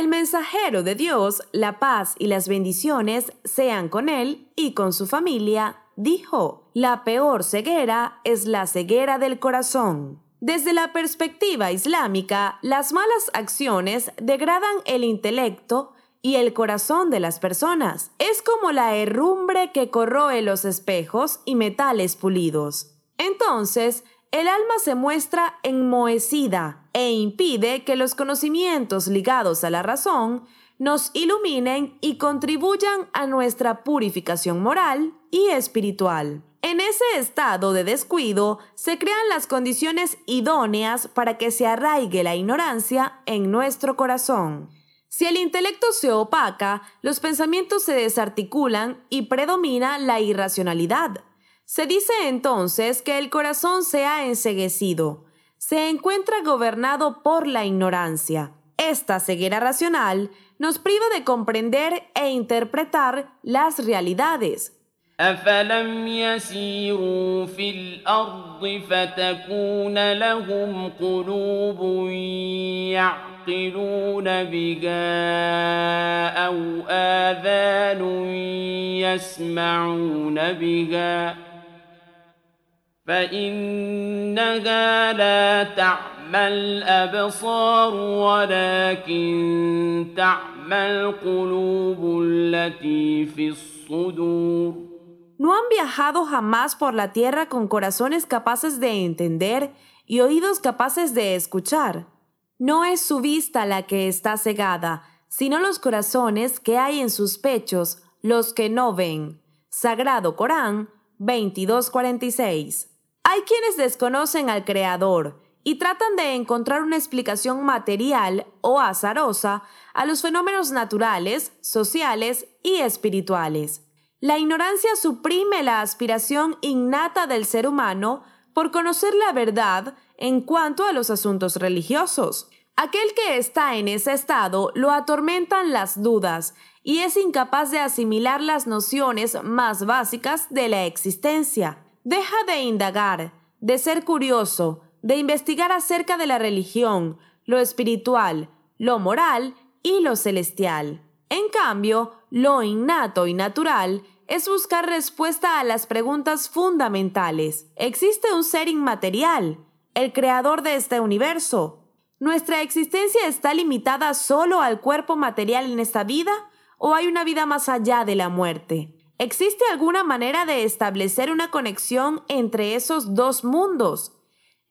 El mensajero de Dios, la paz y las bendiciones sean con él y con su familia, dijo, la peor ceguera es la ceguera del corazón. Desde la perspectiva islámica, las malas acciones degradan el intelecto y el corazón de las personas. Es como la herrumbre que corroe los espejos y metales pulidos. Entonces, el alma se muestra enmohecida e impide que los conocimientos ligados a la razón nos iluminen y contribuyan a nuestra purificación moral y espiritual. En ese estado de descuido se crean las condiciones idóneas para que se arraigue la ignorancia en nuestro corazón. Si el intelecto se opaca, los pensamientos se desarticulan y predomina la irracionalidad. Se dice entonces que el corazón se ha enseguecido, se encuentra gobernado por la ignorancia. Esta ceguera racional nos priva de comprender e interpretar las realidades. أفلم يسيروا في الأرض فتكون لهم قلوب يعقلون بها أو آذان يسمعون بها ۖ فإنها لا تعمى الأبصار ولكن تعمى القلوب التي في الصدور ¿No han viajado jamás por la tierra con corazones capaces de entender y oídos capaces de escuchar? No es su vista la que está cegada, sino los corazones que hay en sus pechos, los que no ven. Sagrado Corán 2246. hay quienes desconocen al Creador y tratan de encontrar una explicación material o azarosa a los fenómenos naturales, sociales y espirituales. La ignorancia suprime la aspiración innata del ser humano por conocer la verdad en cuanto a los asuntos religiosos. Aquel que está en ese estado lo atormentan las dudas y es incapaz de asimilar las nociones más básicas de la existencia. Deja de indagar, de ser curioso, de investigar acerca de la religión, lo espiritual, lo moral y lo celestial. En cambio, lo innato y natural es buscar respuesta a las preguntas fundamentales. ¿Existe un ser inmaterial, el creador de este universo? ¿Nuestra existencia está limitada solo al cuerpo material en esta vida o hay una vida más allá de la muerte? ¿Existe alguna manera de establecer una conexión entre esos dos mundos?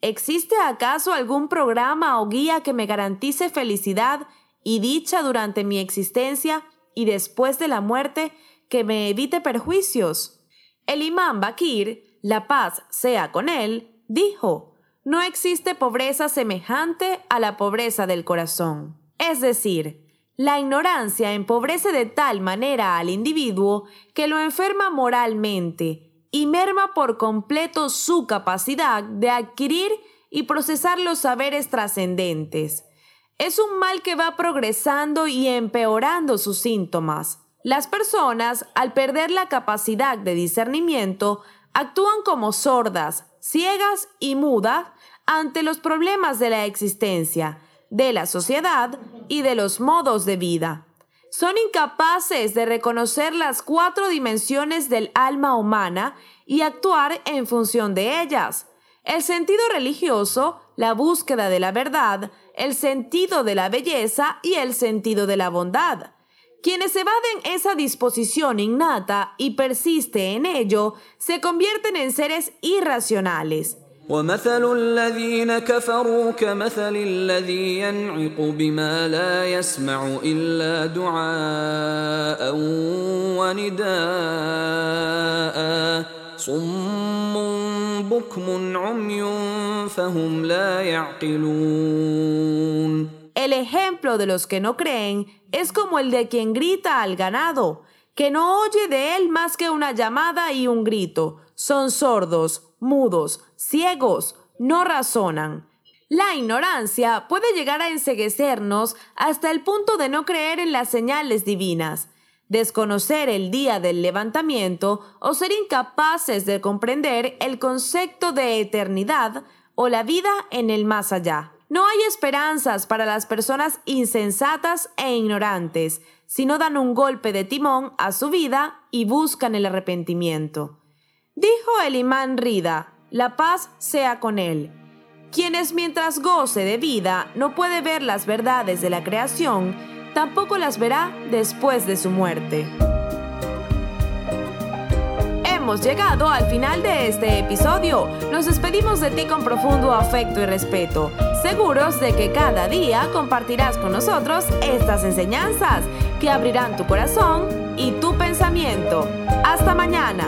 ¿Existe acaso algún programa o guía que me garantice felicidad y dicha durante mi existencia y después de la muerte que me evite perjuicios? El imán Bakir, la paz sea con él, dijo, no existe pobreza semejante a la pobreza del corazón. Es decir, la ignorancia empobrece de tal manera al individuo que lo enferma moralmente y merma por completo su capacidad de adquirir y procesar los saberes trascendentes. Es un mal que va progresando y empeorando sus síntomas. Las personas, al perder la capacidad de discernimiento, actúan como sordas, ciegas y mudas ante los problemas de la existencia, de la sociedad y de los modos de vida. Son incapaces de reconocer las cuatro dimensiones del alma humana y actuar en función de ellas. el sentido religioso, la búsqueda de la verdad, el sentido de la belleza y el sentido de la bondad. Quienes evaden esa disposición innata y persiste en ello, se convierten en seres irracionales. ومثل الذين كفروا كمثل الذي ينعق بما لا يسمع إلا دعاء ونداء صم بكم عمي فهم لا يعقلون El ejemplo de los que no creen es como el de quien grita al ganado, que no oye de él más que una llamada y un grito. Son sordos, mudos, ciegos, no razonan. La ignorancia puede llegar a enseguecernos hasta el punto de no creer en las señales divinas, desconocer el día del levantamiento o ser incapaces de comprender el concepto de eternidad o la vida en el más allá. No hay esperanzas para las personas insensatas e ignorantes si no dan un golpe de timón a su vida y buscan el arrepentimiento. Dijo el imán Rida, la paz sea con él. Quienes mientras goce de vida no puede ver las verdades de la creación, tampoco las verá después de su muerte hemos llegado al final de este episodio. Nos despedimos de ti con profundo afecto y respeto, seguros de que cada día compartirás con nosotros estas enseñanzas que abrirán tu corazón y tu pensamiento. Hasta mañana.